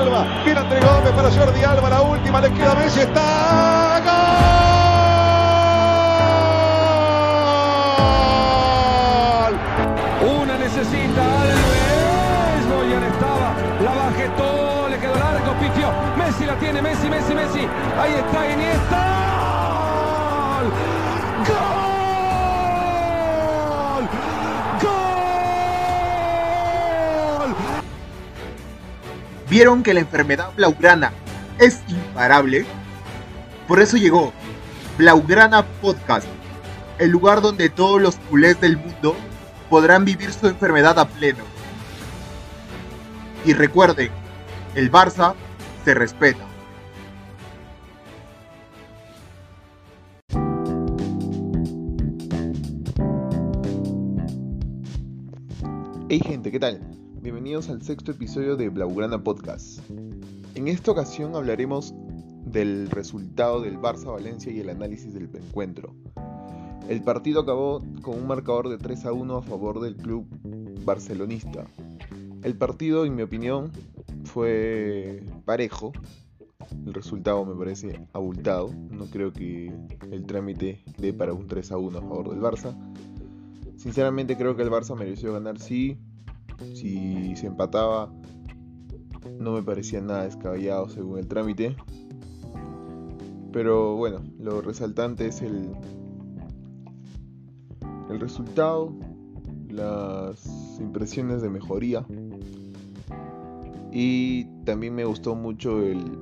Alba. Viene entre Gómez para Jordi Alba. La última le queda Messi. Está. ¡Gol! Una necesita Alves. Boyan estaba. La bajé todo. Le quedó largo. Pifió. Messi la tiene. Messi, Messi, Messi. Ahí está Iniesta. ¡Gol! ¿Vieron que la enfermedad blaugrana es imparable? Por eso llegó Blaugrana Podcast, el lugar donde todos los culés del mundo podrán vivir su enfermedad a pleno. Y recuerden, el Barça se respeta. Hey gente, ¿qué tal? Bienvenidos al sexto episodio de Blaugrana Podcast. En esta ocasión hablaremos del resultado del Barça Valencia y el análisis del encuentro. El partido acabó con un marcador de 3 a 1 a favor del club barcelonista. El partido, en mi opinión, fue parejo. El resultado me parece abultado. No creo que el trámite dé para un 3 a 1 a favor del Barça. Sinceramente creo que el Barça mereció ganar sí. Si se empataba no me parecía nada descabellado según el trámite. Pero bueno, lo resaltante es el, el resultado, las impresiones de mejoría. Y también me gustó mucho el,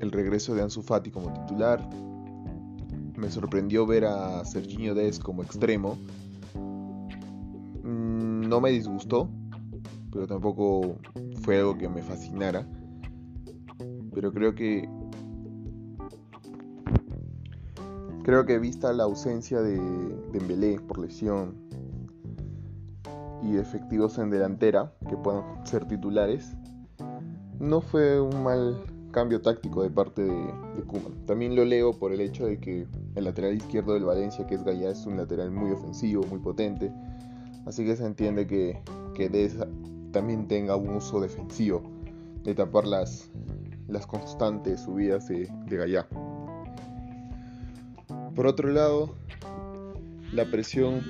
el regreso de Ansu Fati como titular. Me sorprendió ver a Serginho Dest como extremo. Mm, No me disgustó, pero tampoco fue algo que me fascinara. Pero creo que creo que vista la ausencia de Dembélé por lesión y efectivos en delantera que puedan ser titulares, no fue un mal cambio táctico de parte de, de. También lo leo por el hecho de que el lateral izquierdo del Valencia, que es Gaya, es un lateral muy ofensivo, muy potente. Así que se entiende que, que Deza también tenga un uso defensivo, de tapar las, las constantes subidas de, de. Por otro lado, la presión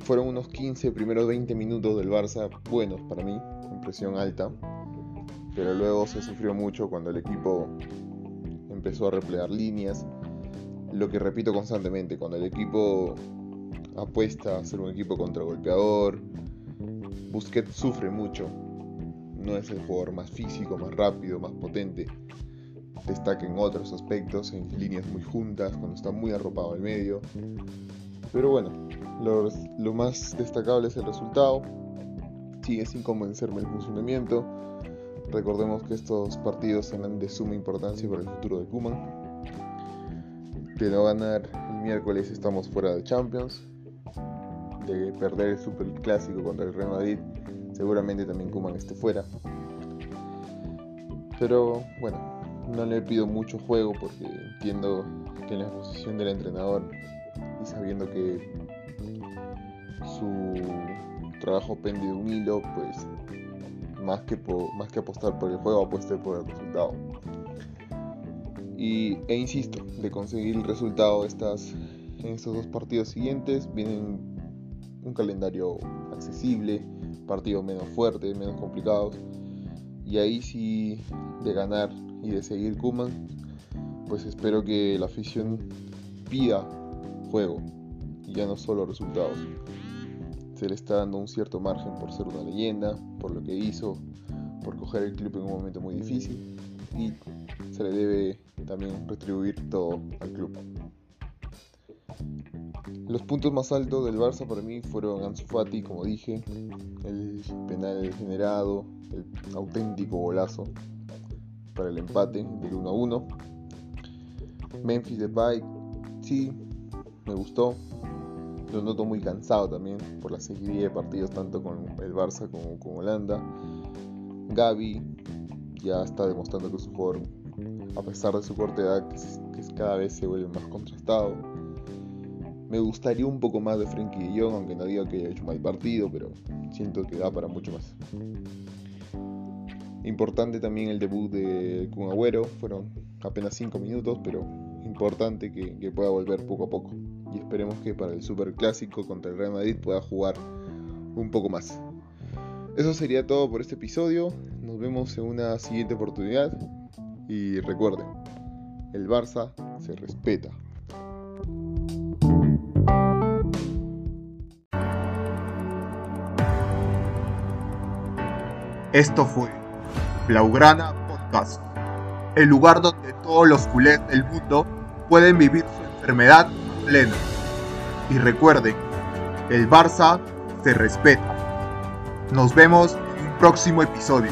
fueron unos 15 primeros 20 minutos del Barça buenos para mí, con presión alta, pero luego se sufrió mucho cuando el equipo empezó a replegar líneas, lo que repito constantemente, cuando el equipo apuesta a ser un equipo contragolpeador, Busquets sufre mucho, no es el jugador más físico, más rápido, más potente, destaca en otros aspectos, en líneas muy juntas, cuando está muy arropado al medio, pero bueno, lo, más destacable es el resultado, sigue sin convencerme el funcionamiento, recordemos que estos partidos serán de suma importancia para el futuro de Kuman, de no ganar el miércoles estamos fuera de Champions, de perder el Super Clásico contra el Real Madrid, seguramente también Kuman esté fuera. Pero bueno, no le pido mucho juego porque entiendo que en la posición del entrenador y sabiendo que su trabajo pende de un hilo, pues más que, más que apostar por el juego, apueste por el resultado. Y, e insisto, de conseguir el resultado estas, en estos dos partidos siguientes, vienen un calendario accesible, partidos menos fuertes, menos complicados. Y ahí sí, de ganar y de seguir Kuman, pues espero que la afición pida juego y ya no solo resultados. Se le está dando un cierto margen por ser una leyenda, por lo que hizo, por coger el club en un momento muy difícil y se le debe también retribuir todo al club. Los puntos más altos del Barça para mí fueron Ansu Fati, como dije, el penal generado, el auténtico golazo para el empate del 1 a 1. Memphis Depay, sí, me gustó. Lo noto muy cansado también por la seguidilla de partidos tanto con el Barça como con Holanda. Gaby ya está demostrando que es un jugador, a pesar de su corta edad, que, cada vez se vuelve más contrastado. Me gustaría un poco más de Frenkie de Jong, aunque no diga que haya hecho mal partido, pero siento que da para mucho más. Importante también el debut de Kun Agüero, fueron apenas 5 minutos, pero importante que, que, pueda volver poco a poco. Y esperemos que para el Super Clásico contra el Real Madrid pueda jugar un poco más. Eso sería todo por este episodio. Nos vemos en una siguiente oportunidad. Y recuerden, el Barça se respeta. Esto fue Blaugrana Podcast, el lugar donde todos los culés del mundo pueden vivir su enfermedad plena. Y recuerden, el Barça se respeta. Nos vemos en un próximo episodio.